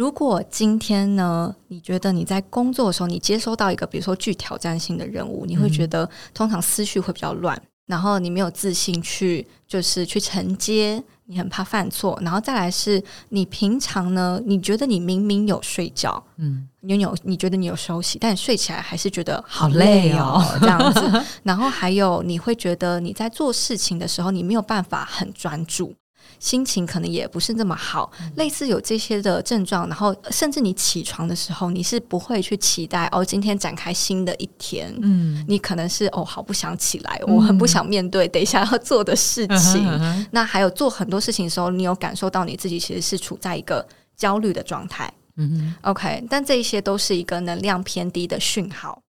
如果今天呢，你觉得你在工作的时候，你接收到一个比如说具挑战性的任务，你会觉得通常思绪会比较乱，然后你没有自信去就是去承接，你很怕犯错，然后再来是你平常呢，你觉得你明明有睡觉，嗯，你有你觉得你有休息，但你睡起来还是觉得好累哦，这样子，然后还有你会觉得你在做事情的时候，你没有办法很专注。心情可能也不是那么好，类似有这些的症状，然后甚至你起床的时候，你是不会去期待哦，今天展开新的一天。嗯，你可能是哦，好不想起来，我很不想面对等一下要做的事情。那还有做很多事情的时候，你有感受到你自己其实是处在一个焦虑的状态。嗯，OK，但这一些都是一个能量偏低的讯号。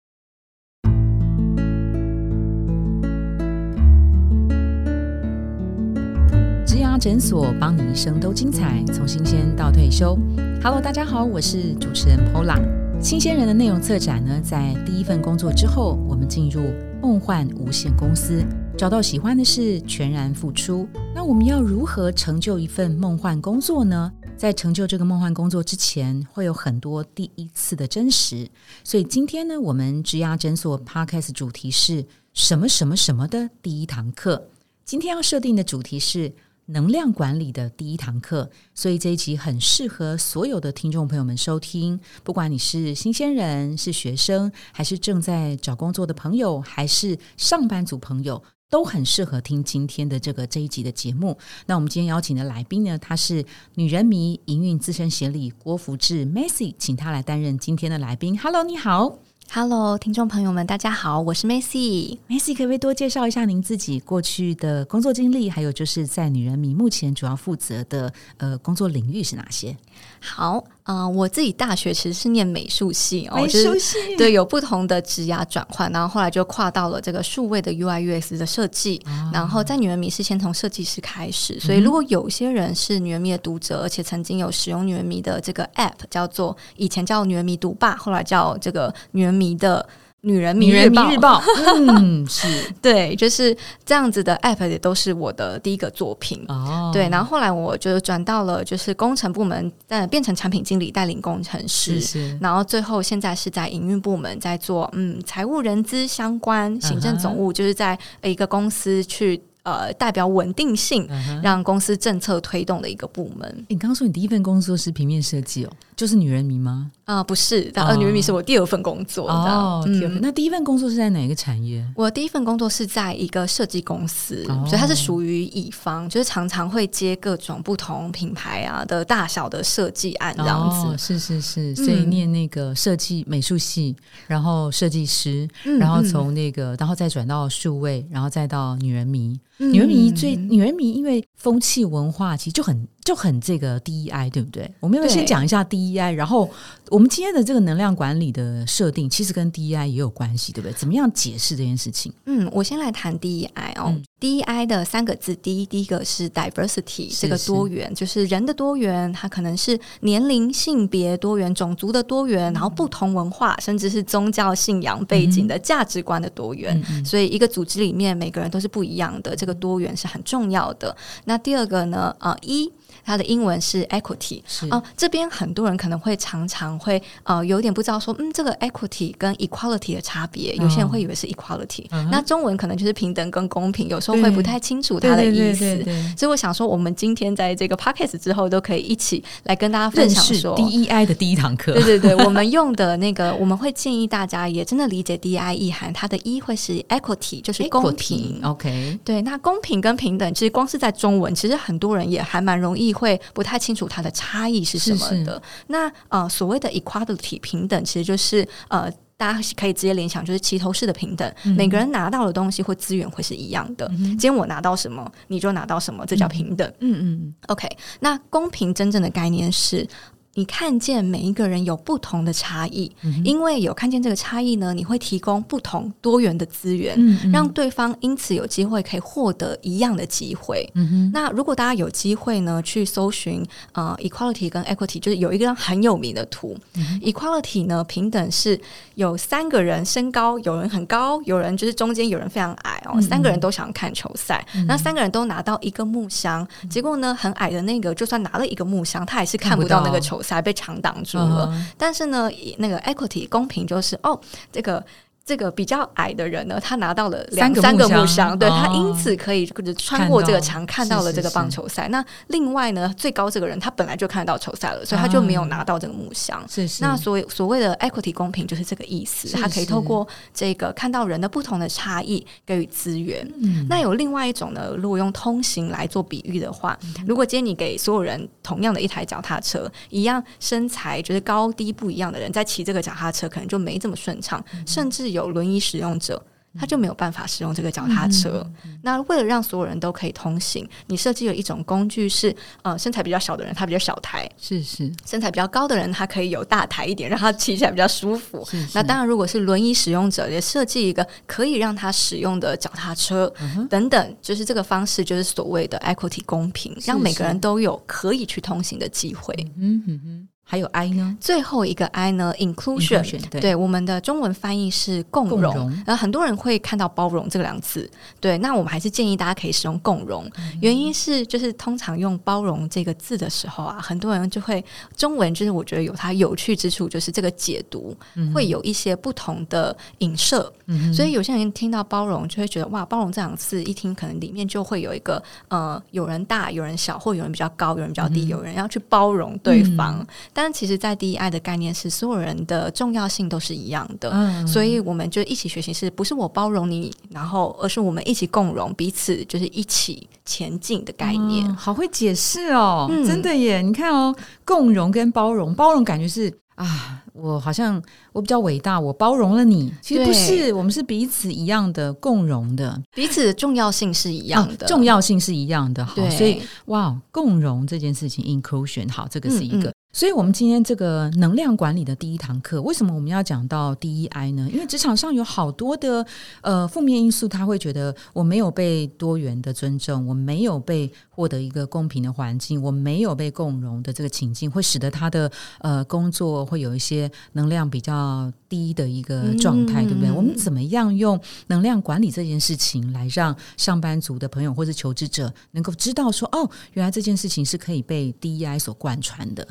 诊所帮你一生都精彩，从新鲜到退休。Hello，大家好，我是主持人 Pola。新鲜人的内容策展呢，在第一份工作之后，我们进入梦幻无限公司，找到喜欢的事，全然付出。那我们要如何成就一份梦幻工作呢？在成就这个梦幻工作之前，会有很多第一次的真实。所以今天呢，我们植牙诊所 Podcast 主题是什么什么什么的第一堂课。今天要设定的主题是。能量管理的第一堂课，所以这一集很适合所有的听众朋友们收听。不管你是新鲜人、是学生，还是正在找工作的朋友，还是上班族朋友，都很适合听今天的这个这一集的节目。那我们今天邀请的来宾呢，他是女人迷营运资深协理郭福志，messy 请他来担任今天的来宾。Hello，你好。Hello，听众朋友们，大家好，我是 Macy。Macy，可不可以多介绍一下您自己过去的工作经历，还有就是在女人迷目前主要负责的呃工作领域是哪些？好，啊，我自己大学其实是念美术系哦，美术系对有不同的职涯转换，然后后来就跨到了这个数位的 UI UX 的设计，然后在女人迷是先从设计师开始，所以如果有些人是女人迷的读者，而且曾经有使用女人迷的这个 App，叫做以前叫女人迷读霸，后来叫这个女人。迷的女人迷日报，嗯，是对，就是这样子的 app 也都是我的第一个作品哦。对，然后后来我就转到了就是工程部门，但变成产品经理，带领工程师，是。然后最后现在是在营运部门，在做嗯财务人资相关行政总务，就是在一个公司去。呃，代表稳定性，让公司政策推动的一个部门。你刚刚说你第一份工作是平面设计哦，就是女人迷吗？啊，不是，呃，女人迷是我第二份工作。哦，第二份。那第一份工作是在哪个产业？我第一份工作是在一个设计公司，所以它是属于乙方，就是常常会接各种不同品牌啊的大小的设计案这样子。是是是，所以念那个设计美术系，然后设计师，然后从那个，然后再转到数位，然后再到女人迷。女人迷最女人迷，因为风气文化其实就很。就很这个 DEI 对不对？我们要先讲一下 DEI，然后我们今天的这个能量管理的设定，其实跟 DEI 也有关系，对不对？怎么样解释这件事情？嗯，我先来谈 DEI 哦。DEI 的三个字，第一第一个是 diversity，这个多元，就是人的多元，它可能是年龄、性别多元、种族的多元，然后不同文化，甚至是宗教信仰背景的价值观的多元。所以一个组织里面每个人都是不一样的，这个多元是很重要的。那第二个呢？啊，一。它的英文是 equity，哦，这边很多人可能会常常会呃有点不知道说，嗯，这个 equity 跟 equality 的差别，有些人会以为是 equality，那中文可能就是平等跟公平，有时候会不太清楚它的意思，所以我想说，我们今天在这个 podcast 之后，都可以一起来跟大家分享说 DEI 的第一堂课，对对对，我们用的那个，我们会建议大家也真的理解 DEI 意涵，它的一会是 equity，就是公平，OK，对，那公平跟平等，其实光是在中文，其实很多人也还蛮容易。会不太清楚它的差异是什么的。那呃，所谓的 equality 平等，其实就是呃，大家可以直接联想，就是齐头式的平等，每个人拿到的东西或资源会是一样的。今天我拿到什么，你就拿到什么，这叫平等。嗯嗯。OK，那公平真正的概念是。你看见每一个人有不同的差异，因为有看见这个差异呢，你会提供不同多元的资源，让对方因此有机会可以获得一样的机会。那如果大家有机会呢，去搜寻呃 equality 跟 equity，就是有一个很有名的图，equality 呢平等是有三个人身高，有人很高，有人就是中间有人非常矮哦，三个人都想看球赛，那三个人都拿到一个木箱，结果呢很矮的那个就算拿了一个木箱，他还是看不到。那个球。球赛被墙挡住了。但是呢，那个 equity 公平就是哦，这个。这个比较矮的人呢，他拿到了两三个木箱，对他因此可以就是穿过这个墙看到了这个棒球赛。那另外呢，最高这个人他本来就看得到球赛了，所以他就没有拿到这个木箱。是是。那所谓所谓的 equity 公平就是这个意思，他可以透过这个看到人的不同的差异给予资源。那有另外一种呢，如果用通行来做比喻的话，如果今天你给所有人同样的一台脚踏车，一样身材就是高低不一样的人在骑这个脚踏车，可能就没这么顺畅，甚至有。有轮椅使用者，他就没有办法使用这个脚踏车。那为了让所有人都可以通行，你设计了一种工具，是呃身材比较小的人他比较小台，是是身材比较高的人他可以有大台一点，让他骑起来比较舒服。那当然，如果是轮椅使用者，也设计一个可以让他使用的脚踏车等等，就是这个方式，就是所谓的 equity 公平，让每个人都有可以去通行的机会。嗯哼哼。还有 I 呢？最后一个 I 呢？Inclusion，对，我们的中文翻译是共融。呃，很多人会看到包容这两个两字，对，那我们还是建议大家可以使用共融。原因是，就是通常用包容这个字的时候啊，很多人就会中文就是我觉得有它有趣之处，就是这个解读会有一些不同的影射。所以有些人听到包容就会觉得哇，包容这两个字一听可能里面就会有一个呃，有人大，有人小，或有人比较高，有人比较低，有人要去包容对方。但其实，在第一爱的概念是，所有人的重要性都是一样的，嗯所以我们就一起学习，是不是我包容你，然后而是我们一起共融彼此，就是一起前进的概念。好会解释哦，真的耶！你看哦，共融跟包容，包容感觉是啊，我好像我比较伟大，我包容了你。其实不是，我们是彼此一样的共融的，彼此的重要性是一样的，重要性是一样的。好，所以哇，共融这件事情，inclusion，好，这个是一个。所以，我们今天这个能量管理的第一堂课，为什么我们要讲到 DEI 呢？因为职场上有好多的呃负面因素，他会觉得我没有被多元的尊重，我没有被获得一个公平的环境，我没有被共融的这个情境，会使得他的呃工作会有一些能量比较低的一个状态，对不对？我们怎么样用能量管理这件事情，来让上班族的朋友或者求职者能够知道说，哦，原来这件事情是可以被 DEI 所贯穿的。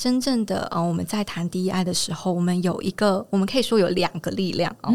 真正的呃，我们在谈 DEI 的时候，我们有一个，我们可以说有两个力量哦。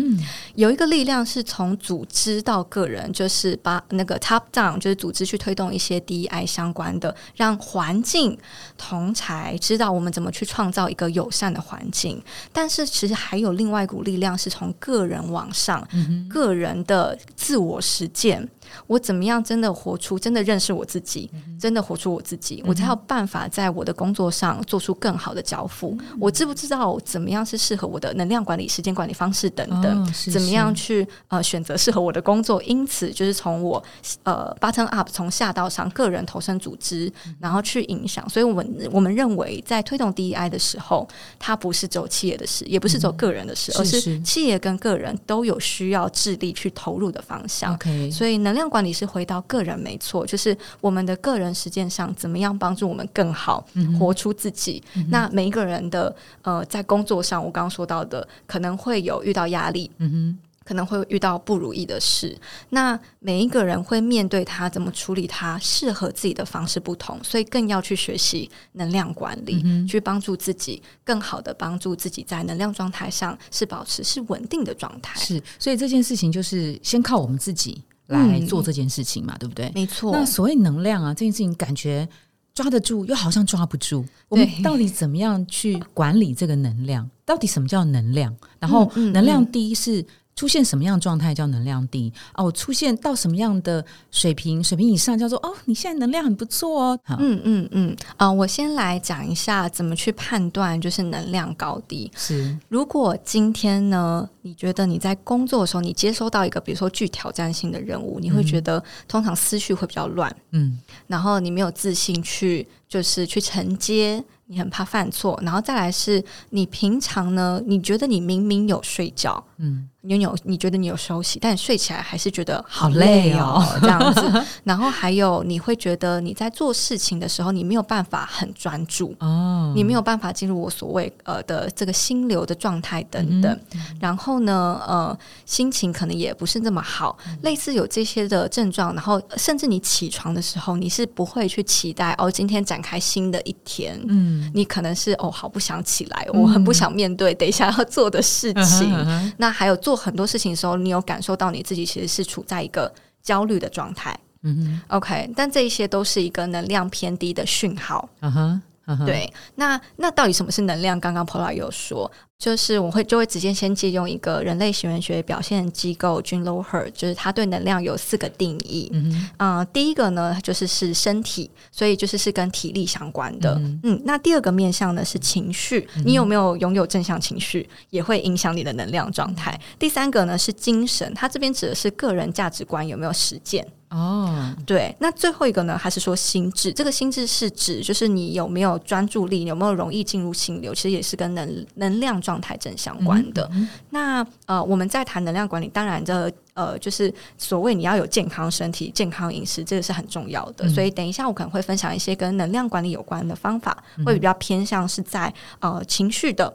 有一个力量是从组织到个人，就是把那个 top down，就是组织去推动一些 DEI 相关的，让环境同才知道我们怎么去创造一个友善的环境。但是其实还有另外一股力量是从个人往上，个人的自我实践。我怎么样真的活出，真的认识我自己，真的活出我自己，我才有办法在我的工作上做出更好的交付。我知不知道怎么样是适合我的能量管理、时间管理方式等等？怎么样去呃选择适合我的工作？因此，就是从我呃 button up 从下到上，个人投身组织，然后去影响。所以，我们我们认为在推动 DEI 的时候，它不是走企业的事，也不是走个人的事，而是企业跟个人都有需要致力去投入的方向。所以能量管理是回到个人，没错，就是我们的个人实践上，怎么样帮助我们更好活出自己？那每一个人的呃，在工作上，我刚刚说到的，可能会有遇到压力，嗯哼，可能会遇到不如意的事。那每一个人会面对他怎么处理，他适合自己的方式不同，所以更要去学习能量管理，去帮助自己更好的帮助自己在能量状态上是保持是稳定的状态。是，所以这件事情就是先靠我们自己。来做这件事情嘛，对不对？没错。那所谓能量啊，这件事情感觉抓得住，又好像抓不住。我们到底怎么样去管理这个能量？到底什么叫能量？然后能量低是。出现什么样状态叫能量低哦？出现到什么样的水平？水平以上叫做哦，你现在能量很不错哦。嗯嗯嗯啊，我先来讲一下怎么去判断就是能量高低。是，如果今天呢，你觉得你在工作的时候，你接收到一个比如说具挑战性的任务，你会觉得通常思绪会比较乱，嗯，然后你没有自信去就是去承接。你很怕犯错，然后再来是你平常呢？你觉得你明明有睡觉，嗯，你有你觉得你有休息，但你睡起来还是觉得好累哦，这样子。然后还有你会觉得你在做事情的时候，你没有办法很专注哦，你没有办法进入我所谓呃的这个心流的状态等等。然后后呢，呃，心情可能也不是那么好，类似有这些的症状，然后甚至你起床的时候，你是不会去期待哦，今天展开新的一天，嗯，你可能是哦，好不想起来，我很不想面对等一下要做的事情。那还有做很多事情的时候，你有感受到你自己其实是处在一个焦虑的状态，嗯 OK，但这一些都是一个能量偏低的讯号，嗯哼。对，那那到底什么是能量？刚刚 Pola 有说，就是我会就会直接先借用一个人类行为学表现机构 Jean Loher，就是他对能量有四个定义。嗯啊，第一个呢就是是身体，所以就是是跟体力相关的。嗯，那第二个面向呢是情绪，你有没有拥有正向情绪，也会影响你的能量状态。第三个呢是精神，它这边指的是个人价值观有没有实践。哦，对，那最后一个呢，还是说心智？这个心智是指就是你有没有专注力，有没有容易进入心流，其实也是跟能能量状态正相关的。那呃，我们在谈能量管理，当然这呃就是所谓你要有健康身体、健康饮食，这个是很重要的。所以等一下我可能会分享一些跟能量管理有关的方法，会比较偏向是在呃情绪的。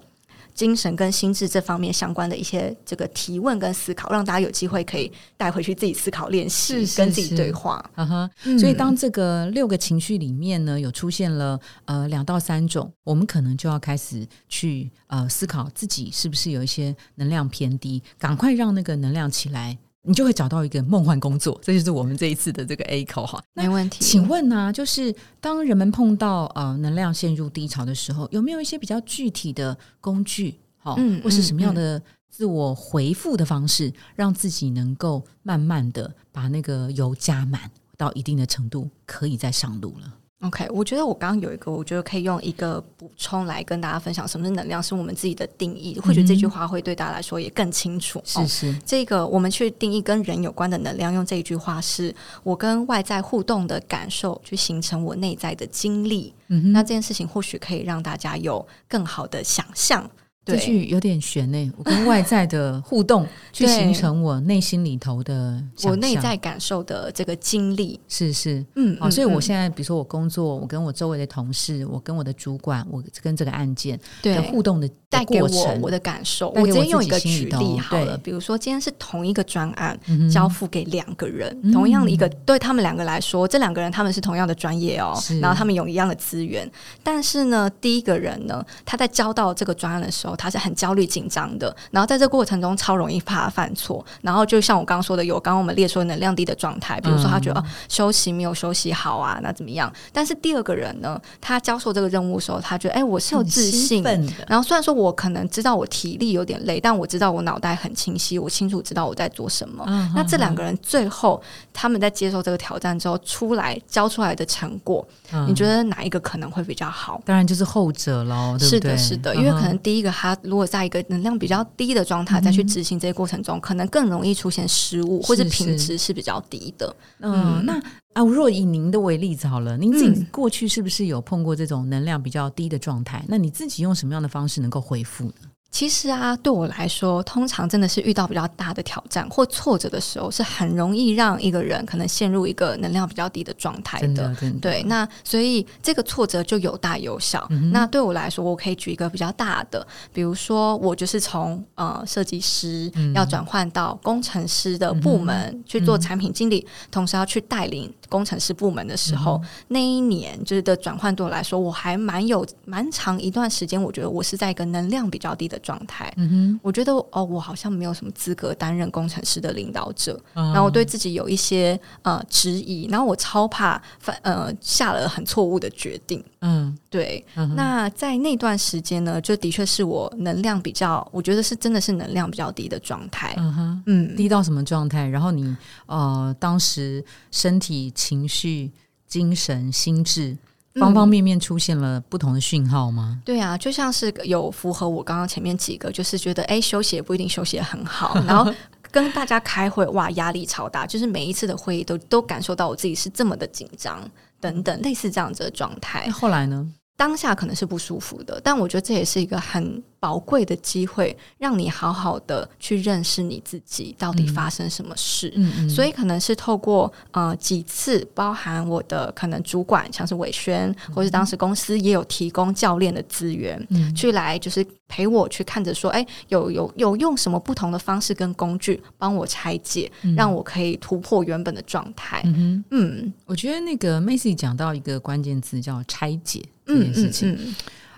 精神跟心智这方面相关的一些这个提问跟思考，让大家有机会可以带回去自己思考练习，跟自己对话。嗯哼，所以当这个六个情绪里面呢，有出现了呃两到三种，我们可能就要开始去呃思考自己是不是有一些能量偏低，赶快让那个能量起来。你就会找到一个梦幻工作，这就是我们这一次的这个 A 口哈，没问题。请问呢，就是当人们碰到呃能量陷入低潮的时候，有没有一些比较具体的工具，好，或是什么样的自我回复的方式，让自己能够慢慢的把那个油加满到一定的程度，可以再上路了？OK，我觉得我刚刚有一个，我觉得可以用一个补充来跟大家分享，什么是能量，是我们自己的定义。或许这句话会对大家来说也更清楚。是是，这个我们去定义跟人有关的能量，用这一句话是我跟外在互动的感受，去形成我内在的经历。嗯那这件事情或许可以让大家有更好的想象。这句有点悬呢，我跟外在的互动 去形成我内心里头的我内在感受的这个经历，是是，嗯，好，所以我现在比如说我工作，我跟我周围的同事，我跟我的主管，我跟这个案件的互动的带给我我的感受，我直接用一个举例好了，比如说今天是同一个专案交付给两个人，同样的一个。对他们两个来说，这两个人他们是同样的专业哦，然后他们有一样的资源，但是呢，第一个人呢，他在交到这个专案的时候。他是很焦虑紧张的，然后在这过程中超容易怕犯错，然后就像我刚刚说的，有刚刚我们列出能量低的状态，比如说他觉得啊休息没有休息好啊，那怎么样？但是第二个人呢，他交受这个任务的时候，他觉得哎，我是有自信的。然后虽然说我可能知道我体力有点累，但我知道我脑袋很清晰，我清楚知道我在做什么。那这两个人最后他们在接受这个挑战之后出来交出来的成果，你觉得哪一个可能会比较好？当然就是后者喽，是的，是的，因为可能第一个他如果在一个能量比较低的状态再去执行这些过程中，可能更容易出现失误，或者品质是比较低的。嗯，那啊，若以您的为例子好了，您自己过去是不是有碰过这种能量比较低的状态？那你自己用什么样的方式能够恢复呢？其实啊，对我来说，通常真的是遇到比较大的挑战或挫折的时候，是很容易让一个人可能陷入一个能量比较低的状态的。对，那所以这个挫折就有大有小。那对我来说，我可以举一个比较大的，比如说我就是从呃设计师要转换到工程师的部门去做产品经理，同时要去带领工程师部门的时候，那一年就是的转换对我来说，我还蛮有蛮长一段时间，我觉得我是在一个能量比较低的。状态，嗯哼，我觉得哦，我好像没有什么资格担任工程师的领导者，然后我对自己有一些呃质疑，然后我超怕犯呃下了很错误的决定，嗯，对。那在那段时间呢，就的确是我能量比较，我觉得是真的是能量比较低的状态，嗯哼，嗯，低到什么状态？然后你呃，当时身体、情绪、精神、心智。方方面面出现了不同的讯号吗？对啊，就像是有符合我刚刚前面几个，就是觉得哎，休息也不一定休息的很好，然后跟大家开会哇，压力超大，就是每一次的会议都都感受到我自己是这么的紧张等等，类似这样子的状态。后来呢？当下可能是不舒服的，但我觉得这也是一个很宝贵的机会，让你好好的去认识你自己，到底发生什么事。嗯嗯，所以可能是透过呃几次，包含我的可能主管，像是伟轩，或是当时公司也有提供教练的资源，嗯。去来就是陪我去看着说，哎，有有有用什么不同的方式跟工具帮我拆解，让我可以突破原本的状态。嗯哼，嗯。我觉得那个 Macy 讲到一个关键字叫拆解这嗯件事情。嗯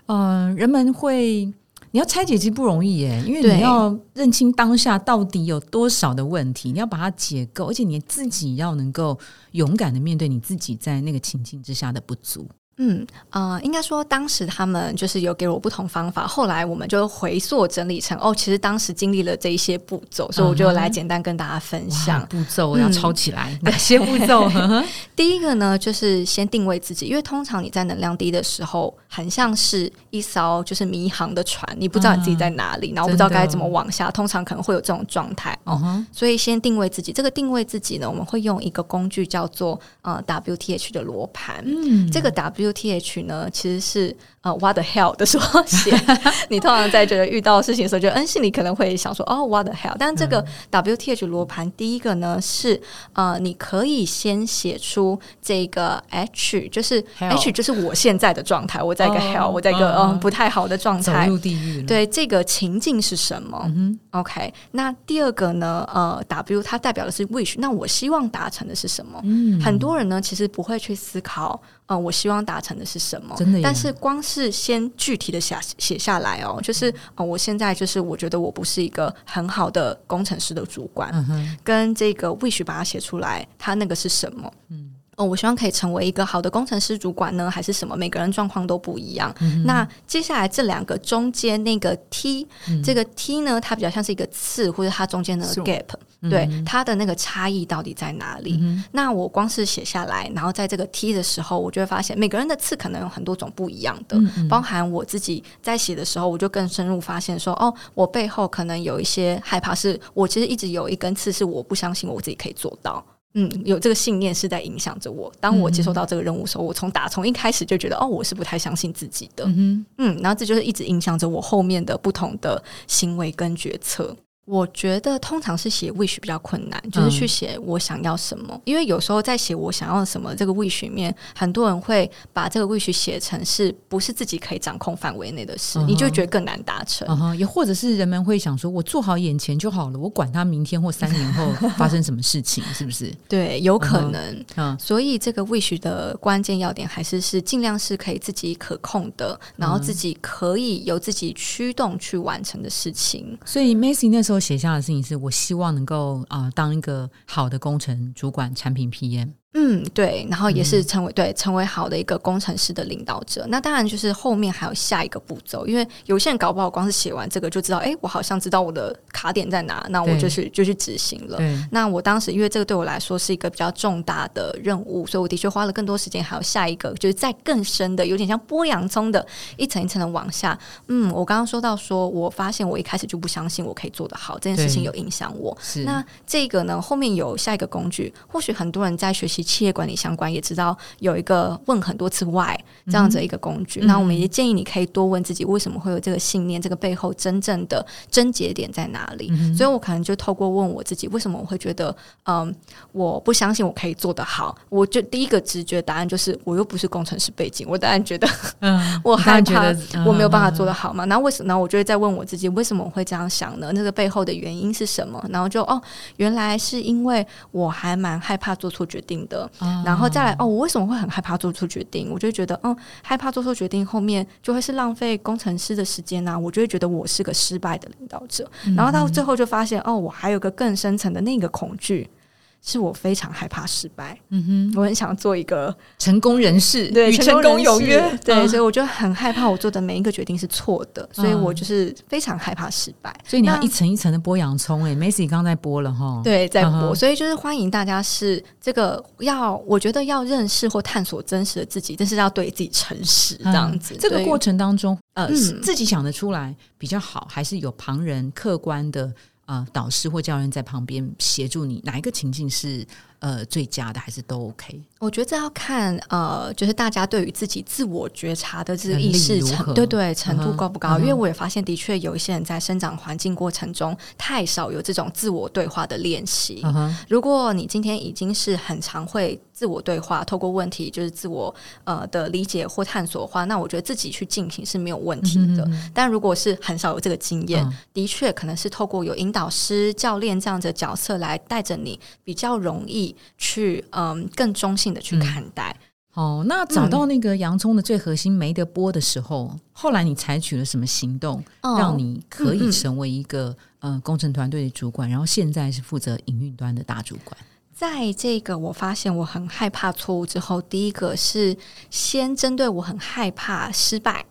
嗯，呃，人们会，你要拆解其实不容易耶，因为你要认清当下到底有多少的问题，你要把它解构，而且你自己要能够勇敢的面对你自己在那个情境之下的不足。嗯呃，应该说当时他们就是有给我不同方法，后来我们就回溯整理成哦，其实当时经历了这一些步骤，所以我就来简单跟大家分哇享。步骤要抄起来，哪些步骤？第一个呢，就是先定位自己，因为通常你在能量低的时候，很像是一艘就是迷航的船，你不知道你自己在哪里，然后不知道该怎么往下，通常可能会有这种状态哦。嗯，所以先定位自己，这个定位自己呢，我们会用一个工具叫做呃 WTH 的罗盘。嗯，这个 WTH 呢，其实是呃 What the hell 的缩写。你通常在觉得遇到事情的时候，就嗯心里可能会想说哦 What the hell。但这个 WTH 罗盘，第一个呢是呃，你可以先写出这个 H，就是 H 就是我现在的状态，我在一个哦 hell，、我在一个嗯嗯不太好的状走态。入地狱。，对这个情境是什么、嗯 o k 那第二个呢？呃，W 它代表的是 wish，那我希望达成的是什么？嗯很多人呢，其实不会去思考，呃，我希望达成的是什么。真的但是光是先具体的写写下来哦，就是呃，我现在就是我觉得我不是一个很好的工程师的主管，嗯，跟这个 wish 把它写出来，它那个是什么？嗯。哦，我希望可以成为一个好的工程师主管呢，还是什么？每个人状况都不一样。那接下来这两个中间那个 T，、这个 T 呢，它比较像是一个刺，或者它中间的 gap，、对它的那个差异到底在哪里？那我光是写下来，然后在这个 T 的时候，我就会发现每个人的刺可能有很多种不一样的，包含我自己在写的时候，我就更深入发现说，哦，我背后可能有一些害怕，是我其实一直有一根刺，是我不相信我自己可以做到。嗯，有这个信念是在影响着我。当我接收到这个任务的时候，我从打从一开始就觉得，哦，我是不太相信自己的。嗯嗯，然后这就是一直影响着我后面的不同的行为跟决策。我觉得通常是写 wish 比较困难，就是去写我想要什么，因为有时候在写我想要什么这个 wish 里面，很多人会把这个 wish 写成是不是自己可以掌控范围内的事，嗯你就觉得更难达成。也或者是人们会想说，我做好眼前就好了，我管他明天或三年后发生什么事情，是不是？对，有可能。嗯所以这个 wish 的关键要点还是是尽量是可以自己可控的，然后自己可以由自己驱动去完成的事情。所以 Macy 那时候写下的事情是我希望能够啊、当一个好的工程主管、产品 PM。嗯，对，然后也嗯是成为、对成为好的一个工程师的领导者。那当然就是后面还有下一个步骤，因为有些人搞不好光是写完这个就知道，哎，我好像知道我的卡点在哪，那我就去就去执行了。那我当时因为这个对我来说是一个比较重大的任务，所以我的确花了更多时间，还有下一个就是再更深的，有点像剥洋葱的一层一层的往下。嗯，我刚刚说到说，我发现我一开始就不相信我可以做得好，这件事情有影响我。那这个呢，后面有下一个工具，或许很多人在学习企业管理相关，也知道有一个问很多次 why 这样子一个工具。嗯那我们也建议你可以多问自己，为什么会有这个信念？这个背后真正的症结点在哪里？嗯所以我可能就透过问我自己，为什么我会觉得，嗯，我不相信我可以做得好？我就第一个直觉答案就是，我又不是工程师背景，我当然觉得嗯，我害怕我没有办法做的。得好嘛。然后为什么？然后我就会再问我自己，为什么我会这样想呢？那个背后的原因是什么？然后就哦，原来是因为我还蛮害怕做错决定的。啊然后再来哦，我为什么会很害怕做出决定？我就会觉得，嗯，害怕做出决定后面就会是浪费工程师的时间啊。我就会觉得我是个失败的领导者。然后到最后就发现，哦，我还有个更深层的那个恐惧。是我非常害怕失败，嗯哼，我很想做一个成功人士对与成功有约，对，嗯。所以我就很害怕我做的每一个决定是错的，所以我就是非常害怕失败。所以你要一层一层的剥洋葱哎，Macy 刚在剥了哈，，对，在剥，嗯所以就是欢迎大家是这个要，我觉得要认识或探索真实的自己，但是要对自己诚实，这样子。嗯这个过程当中，呃，自己想得出来比较好，还是有旁人客观的啊导师或教练在旁边协助你？哪一个情境是呃最佳的，还是都 OK？我觉得这要看呃，就是大家对于自己自我觉察的这个意识程，对对程度高不高？嗯因为我也发现，的确有一些人在生长环境过程中太少有这种自我对话的练习。嗯，如果你今天已经是很常会自我对话，透过问题就是自我呃的理解或探索的话，那我觉得自己去进行是没有问题的。嗯但如果是很少有这个经验，嗯的确可能是透过有引导师、教练这样子的角色来带着你，比较容易去嗯更中性的去看待。哦，那找到那个洋葱的最核心没得播的时候，后来你采取了什么行动，哦让你可嗯嗯以成为一个呃工程团队的主管，然后现在是负责营运端的大主管？在这个我发现我很害怕错误之后，第一个是先针对我很害怕失败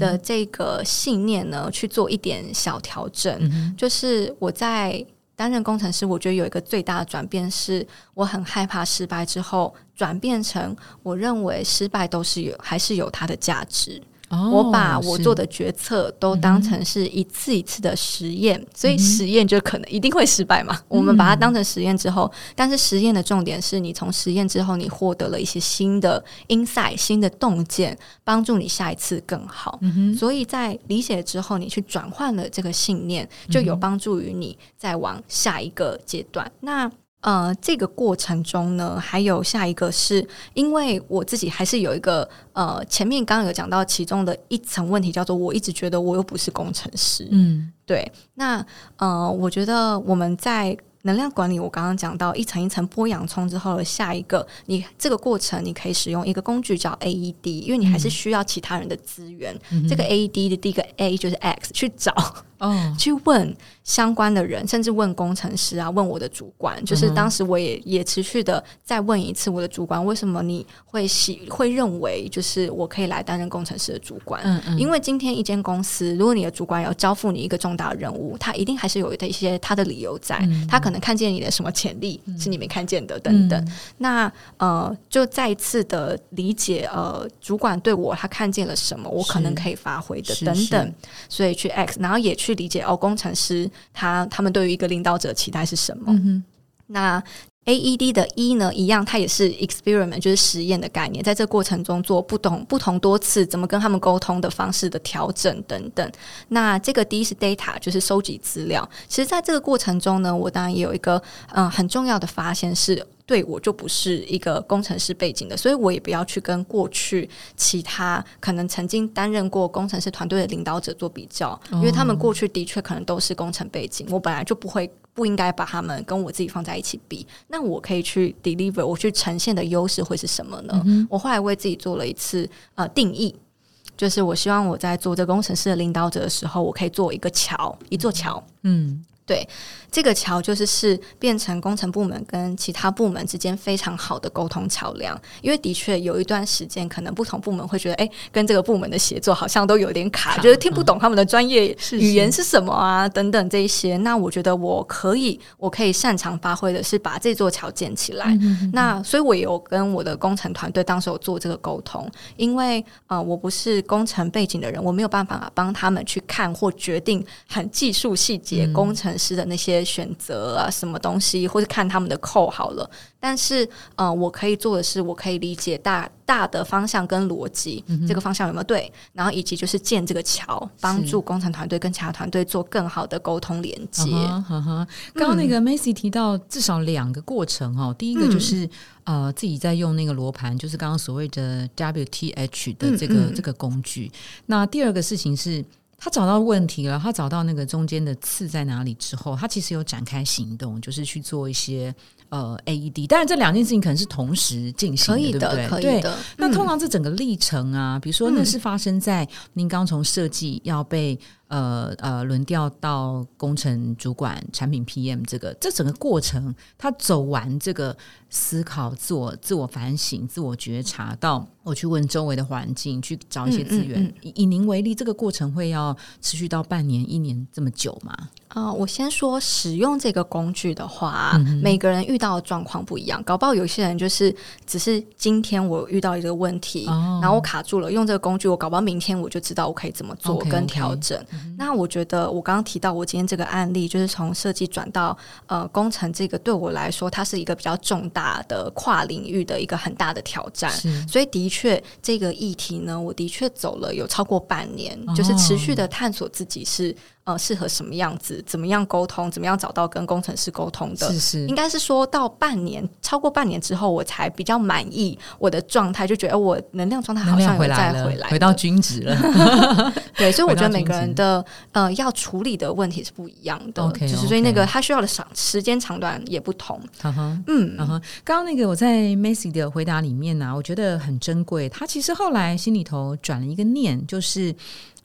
的这个信念呢，去做一点小调整。嗯就是我在担任工程师，我觉得有一个最大的转变是，我很害怕失败之后，转变成我认为失败都是有还是有它的价值。哦我把我做的决策都当成是一次一次的实验，所以实验就可能一定会失败嘛。我们把它当成实验之后，但是实验的重点是你从实验之后，你获得了一些新的 insight、新的洞见，帮助你下一次更好。所以在理解之后，你去转换了这个信念，就有帮助于你再往下一个阶段。那呃，这个过程中呢，还有下一个是因为我自己还是有一个呃，前面刚刚有讲到其中的一层问题，叫做我一直觉得我又不是工程师，嗯。对，那呃，我觉得我们在能量管理，我刚刚讲到一层一层剥洋葱之后的下一个，你这个过程你可以使用一个工具叫 AED，因为你还是需要其他人的资源。这个 AED 的第一个 A 就是 X，去找哦。去问相关的人，甚至问工程师啊，问我的主管。就是当时我也也持续的再问一次我的主管，为什么你会喜会认为就是我可以来担任工程师的主管？嗯嗯。因为今天一间公司，如果你的主管要交付你一个重大的任务，他一定还是有的一些他的理由在，嗯。他可能看见你的什么潜力、是你没看见的等等。那呃，就再一次的理解，呃，主管对我他看见了什么，我可能可以发挥的等等，所以去 X，然后也去理解哦，工程师他他们对于一个领导者期待是什么。嗯那 AED 的 E 呢，一样，它也是 experiment，就是实验的概念，在这过程中做不同不同多次怎么跟他们沟通的方式的调整等等。那这个 D 是 data，就是收集资料。其实，在这个过程中呢，我当然也有一个嗯、呃很重要的发现是。对我就不是一个工程师背景的，所以我也不要去跟过去其他可能曾经担任过工程师团队的领导者做比较，因为他们过去的确可能都是工程背景，我本来就不会不应该把他们跟我自己放在一起比。那我可以去 deliver，我去呈现的优势会是什么呢？我后来为自己做了一次呃定义。就是我希望我在做这个工程师的领导者的时候，我可以做一个桥，一座桥。嗯这个桥就是是变成工程部门跟其他部门之间非常好的沟通桥梁，因为的确有一段时间，可能不同部门会觉得，哎、跟这个部门的协作好像都有点卡，卡就是听不懂他们的专业语言是什么啊，等等这一些。那我觉得我可以，我可以擅长发挥的是把这座桥建起来。那所以，我也有跟我的工程团队当时有做这个沟通，因为呃，我不是工程背景的人，我没有办法帮他们去看或决定很技术细节、工程师的那些选择啊，什么东西，或是看他们的扣好了。但是呃，我可以做的是，我可以理解大大的方向跟逻辑，这个方向有没有对，然后以及就是建这个桥，帮助工程团队跟其他团队做更好的沟通连接。刚刚那个 Macy 提到至少两个过程哦，第一个就是、呃自己在用那个罗盘，就是刚刚所谓的 WTH 的这个、嗯嗯这个工具。那第二个事情是。他找到问题了，他找到那个中间的刺在哪里之后，他其实有展开行动，就是去做一些呃 AED。当然，这两件事情可能是同时进行可以的，对不对？对可以的。那通嗯常这整个历程啊，比如说那是发生在您刚从设计要被呃呃轮调到工程主管、产品 PM 这个这整个过程，他走完这个思考、自我自我反省、自我觉察，到我去问周围的环境，去找一些资源。嗯嗯以以您为例，这个过程会要持续到半年、一年这么久吗？啊、我先说使用这个工具的话，嗯每个人遇到的状况不一样。搞不好有些人就是只是今天我遇到一个问题，哦然后我卡住了，用这个工具，我搞不好明天我就知道我可以怎么做跟调整。那我觉得我刚刚提到我今天这个案例，就是从设计转到呃工程，这个对我来说，它是一个比较重大的跨领域的一个很大的挑战。所以的确，这个议题呢，我的确走了有超过半年，哦就是持续的探索自己是呃适合什么样子，怎么样沟通，怎么样找到跟工程师沟通的。是是应该是说到半年，超过半年之后，我才比较满意我的状态，就觉得、呃我能量状态好像有回来回来，回到均值了。对，所以我觉得每个人的呃要处理的问题是不一样的 OK，就是所以那个他需要的长时间长短也不同。嗯，刚刚那个我在 Macy 的回答里面呢、我觉得很珍贵。他其实后来心里头转了一个念，就是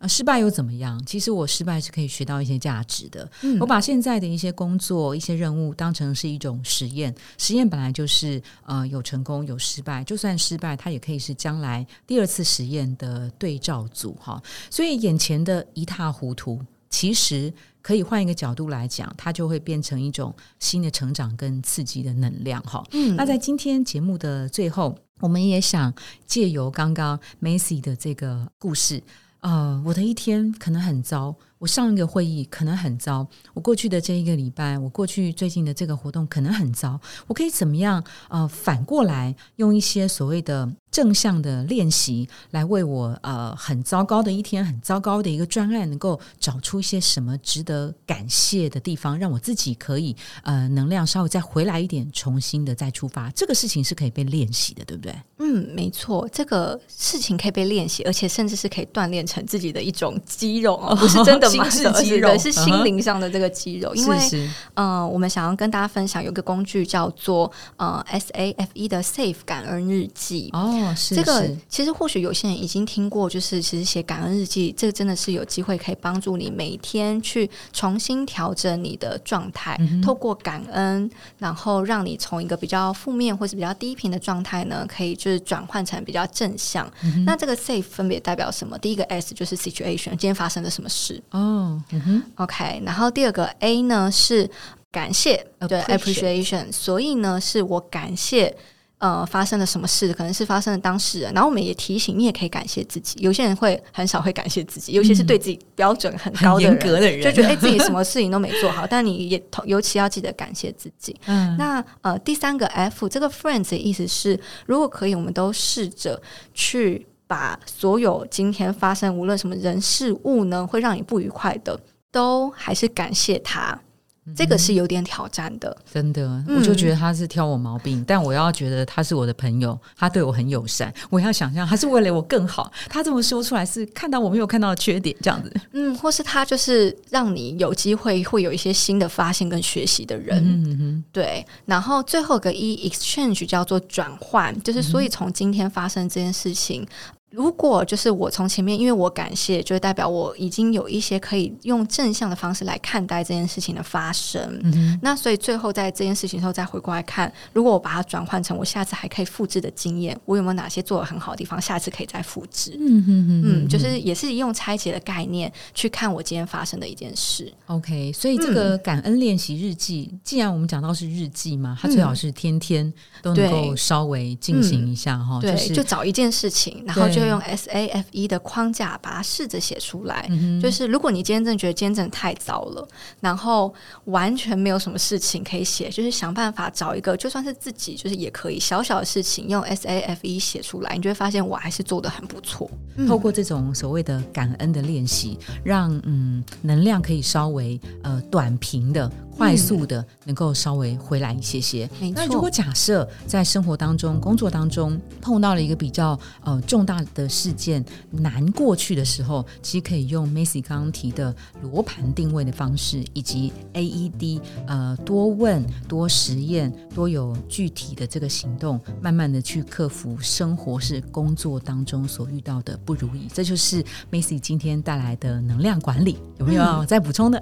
呃，失败又怎么样？其实我失败是可以学到一些价值的。嗯我把现在的一些工作、一些任务当成是一种实验，实验本来就是呃有成功有失败，就算失败，它也可以是将来第二次实验的对照组哈。所以眼前的一塌糊涂，其实可以换一个角度来讲，它就会变成一种新的成长跟刺激的能量哈。嗯那在今天节目的最后，我们也想借由刚刚 Macy 的这个故事，呃，我的一天可能很糟，我上一个会议可能很糟，我过去的这一个礼拜，我过去最近的这个活动可能很糟，我可以怎么样？呃，反过来用一些所谓的正向的练习，来为我呃很糟糕的一天、很糟糕的一个专案，能够找出一些什么值得感谢的地方，让我自己可以呃能量稍微再回来一点，重新的再出发。这个事情是可以被练习的，对不对？嗯，没错，这个事情可以被练习，而且甚至是可以锻炼成自己的一种肌肉哦，不是真的嘛，心智肌肉对是心灵上的这个肌肉。因为是是呃，我们想要跟大家分享有个工具叫做呃 S A F E 的 Safe 感恩日记。哦，是这个其实或许有些人已经听过，就是其实写感恩日记，这个真的是有机会可以帮助你每天去重新调整你的状态，嗯透过感恩，然后让你从一个比较负面或是比较低频的状态呢，可以就是转换成比较正向。嗯那这个 safe 分别代表什么？第一个 S 就是 situation，今天发生了什么事哦，嗯哼，？OK，然后第二个 A 呢是感谢，对 appreciation，所以呢是我感谢。呃，发生了什么事？可能是发生了当事人，然后我们也提醒你，也可以感谢自己。有些人会很少会感谢自己，尤其是对自己标准很高的人，格的人就觉得哎、自己什么事情都没做好。但你也同尤其要记得感谢自己。嗯，那呃，第三个 F 这个 friends 的意思是，如果可以，我们都试着去把所有今天发生无论什么人事物呢，会让你不愉快的，都还是感谢他。这个是有点挑战的。真的，我就觉得他是挑我毛病，但我要觉得他是我的朋友，他对我很友善，我要想象他是为了我更好。他这么说出来是看到我没有看到的缺点，这样子。嗯，或是他就是让你有机会会有一些新的发现跟学习的人。嗯哼，对，然后最后一个 E exchange 叫做转换，就是所以从今天发生这件事情。如果就是我从前面，因为我感谢，就代表我已经有一些可以用正向的方式来看待这件事情的发生。嗯那所以最后在这件事情之后再回过来看，如果我把它转换成我下次还可以复制的经验，我有没有哪些做的很好的地方，下次可以再复制？嗯哼哼嗯，就是也是用拆解的概念去看我今天发生的一件事。OK，所以这个感恩练习日记，既然我们讲到是日记嘛，它最好是天天都能够稍微进行一下哈、对，是就找一件事情，然后就用 S A F E 的框架把它试着写出来。嗯就是如果你今天真的觉得今天真的太糟了，然后完全没有什么事情可以写，就是想办法找一个，就算是自己就是也可以小小的事情，用 S A F E 写出来，你就会发现我还是做的很不错。透过这种所谓的感恩的练习，让嗯能量可以稍微呃短平的、快速的能够稍微回来一些些。没那如果，假设在生活当中、工作当中碰到了一个比较呃重大的事件难过去的时候，其实可以用 Macy 刚刚提的罗盘定位的方式，以及 AED 呃多问、多实验、多有具体的这个行动，慢慢的去克服生活是工作当中所遇到的不如意。这就是 Macy 今天带来的能量管理，有没有要再补充的？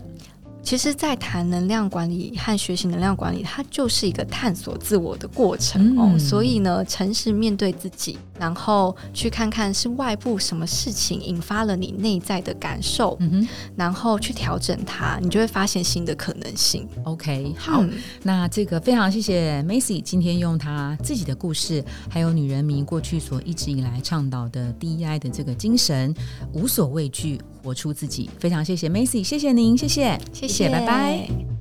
其实，在谈能量管理和学习能量管理，它就是一个探索自我的过程、哦。嗯所以呢，诚实面对自己，然后去看看是外部什么事情引发了你内在的感受，嗯哼然后去调整它，你就会发现新的可能性。，OK，好。嗯那这个非常谢谢 Macy 今天用她自己的故事，还有女人迷过去所一直以来倡导的 DEI 的这个精神，无所畏惧，活出自己。非常谢谢 Macy，谢谢您，谢谢，谢谢，拜拜。。